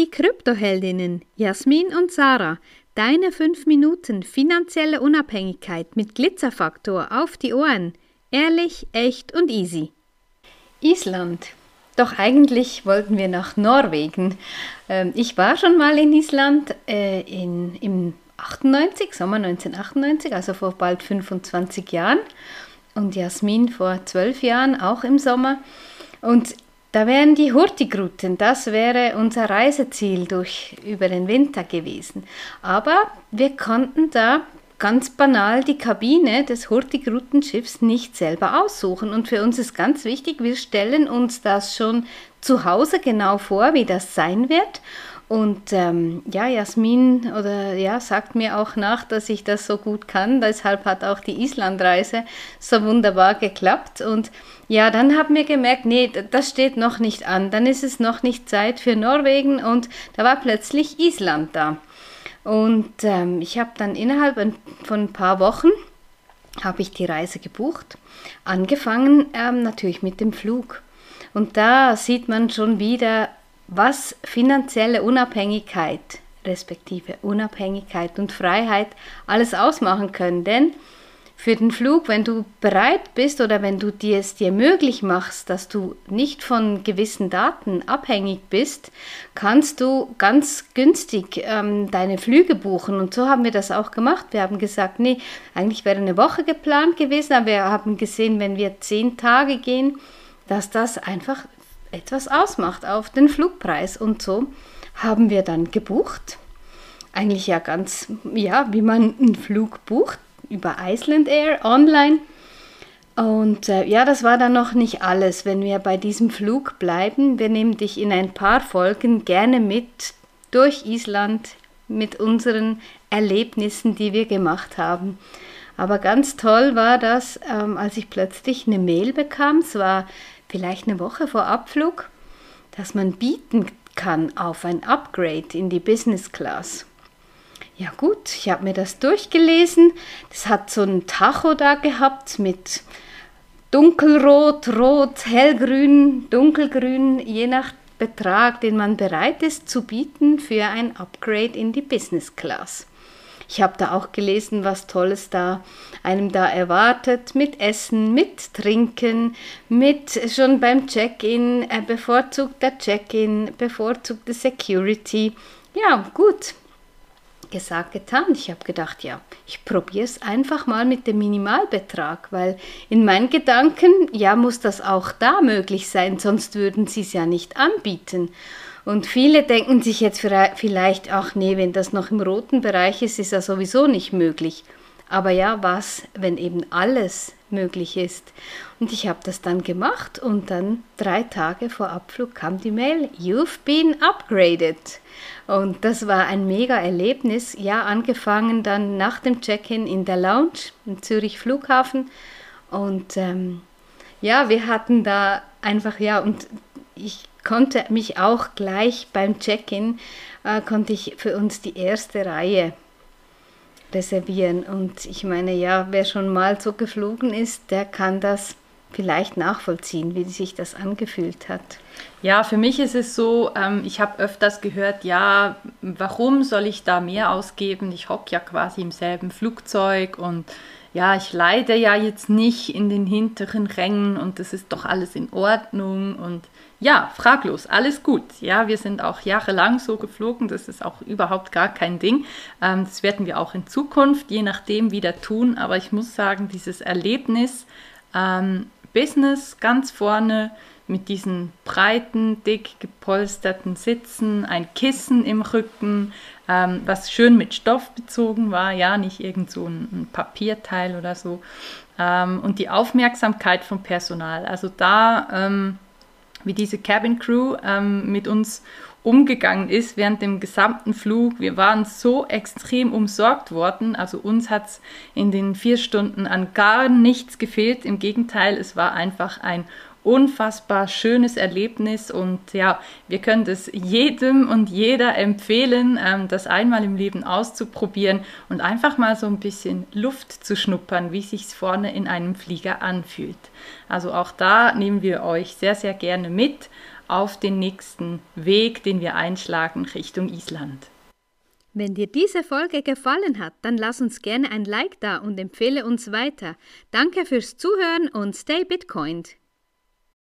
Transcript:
Die Kryptoheldinnen Jasmin und Sarah, deine 5 Minuten finanzielle Unabhängigkeit mit Glitzerfaktor auf die Ohren. Ehrlich, echt und easy. Island. Doch eigentlich wollten wir nach Norwegen. Ähm, ich war schon mal in Island äh, in, im 98, Sommer 1998, also vor bald 25 Jahren. Und Jasmin vor 12 Jahren auch im Sommer. Und da wären die Hurtigruten, das wäre unser Reiseziel durch, über den Winter gewesen. Aber wir konnten da ganz banal die Kabine des Hurtigrutenschiffs nicht selber aussuchen. Und für uns ist ganz wichtig, wir stellen uns das schon zu Hause genau vor, wie das sein wird. Und ähm, ja, Jasmin oder ja, sagt mir auch nach, dass ich das so gut kann. Deshalb hat auch die Islandreise so wunderbar geklappt. Und ja, dann haben wir gemerkt, nee, das steht noch nicht an. Dann ist es noch nicht Zeit für Norwegen und da war plötzlich Island da. Und ähm, ich habe dann innerhalb von ein paar Wochen habe ich die Reise gebucht. Angefangen ähm, natürlich mit dem Flug. Und da sieht man schon wieder, was finanzielle Unabhängigkeit respektive Unabhängigkeit und Freiheit alles ausmachen können. Denn für den Flug, wenn du bereit bist oder wenn du dir es dir möglich machst, dass du nicht von gewissen Daten abhängig bist, kannst du ganz günstig ähm, deine Flüge buchen. Und so haben wir das auch gemacht. Wir haben gesagt, nee, eigentlich wäre eine Woche geplant gewesen, aber wir haben gesehen, wenn wir zehn Tage gehen, dass das einfach etwas ausmacht auf den Flugpreis. Und so haben wir dann gebucht. Eigentlich ja ganz, ja, wie man einen Flug bucht, über Iceland Air online. Und äh, ja, das war dann noch nicht alles. Wenn wir bei diesem Flug bleiben, wir nehmen dich in ein paar Folgen gerne mit durch Island mit unseren Erlebnissen, die wir gemacht haben. Aber ganz toll war das, ähm, als ich plötzlich eine Mail bekam. Es war vielleicht eine Woche vor Abflug, dass man bieten kann auf ein Upgrade in die Business Class. Ja gut, ich habe mir das durchgelesen. Das hat so ein Tacho da gehabt mit dunkelrot, rot, hellgrün, dunkelgrün, je nach Betrag, den man bereit ist zu bieten für ein Upgrade in die Business Class. Ich habe da auch gelesen, was Tolles da einem da erwartet, mit Essen, mit Trinken, mit schon beim Check-in, äh, bevorzugter Check-in, bevorzugte Security. Ja, gut. Gesagt, getan. Ich habe gedacht, ja, ich probiere es einfach mal mit dem Minimalbetrag, weil in meinen Gedanken, ja, muss das auch da möglich sein, sonst würden sie es ja nicht anbieten. Und viele denken sich jetzt vielleicht, ach nee, wenn das noch im roten Bereich ist, ist ja sowieso nicht möglich. Aber ja, was, wenn eben alles möglich ist? Und ich habe das dann gemacht und dann drei Tage vor Abflug kam die Mail, You've been upgraded. Und das war ein mega Erlebnis. Ja, angefangen dann nach dem Check-in in der Lounge im Zürich Flughafen. Und ähm, ja, wir hatten da einfach, ja, und ich konnte mich auch gleich beim Check-in, äh, konnte ich für uns die erste Reihe reservieren. Und ich meine, ja, wer schon mal so geflogen ist, der kann das vielleicht nachvollziehen, wie sich das angefühlt hat. Ja, für mich ist es so, ähm, ich habe öfters gehört, ja, warum soll ich da mehr ausgeben? Ich hocke ja quasi im selben Flugzeug und ja, ich leide ja jetzt nicht in den hinteren Rängen und das ist doch alles in Ordnung und ja, fraglos, alles gut. Ja, wir sind auch jahrelang so geflogen, das ist auch überhaupt gar kein Ding. Ähm, das werden wir auch in Zukunft, je nachdem, wieder tun. Aber ich muss sagen, dieses Erlebnis, ähm, Business ganz vorne mit diesen breiten, dick gepolsterten Sitzen, ein Kissen im Rücken, ähm, was schön mit Stoff bezogen war, ja, nicht irgend so ein, ein Papierteil oder so. Ähm, und die Aufmerksamkeit vom Personal. Also da ähm, wie diese Cabin Crew ähm, mit uns umgegangen ist während dem gesamten Flug. Wir waren so extrem umsorgt worden. Also uns hat es in den vier Stunden an gar nichts gefehlt. Im Gegenteil, es war einfach ein unfassbar schönes Erlebnis und ja, wir können das jedem und jeder empfehlen, ähm, das einmal im Leben auszuprobieren und einfach mal so ein bisschen Luft zu schnuppern, wie sich vorne in einem Flieger anfühlt. Also auch da nehmen wir euch sehr, sehr gerne mit auf den nächsten Weg, den wir einschlagen Richtung Island. Wenn dir diese Folge gefallen hat, dann lass uns gerne ein Like da und empfehle uns weiter. Danke fürs Zuhören und stay Bitcoined.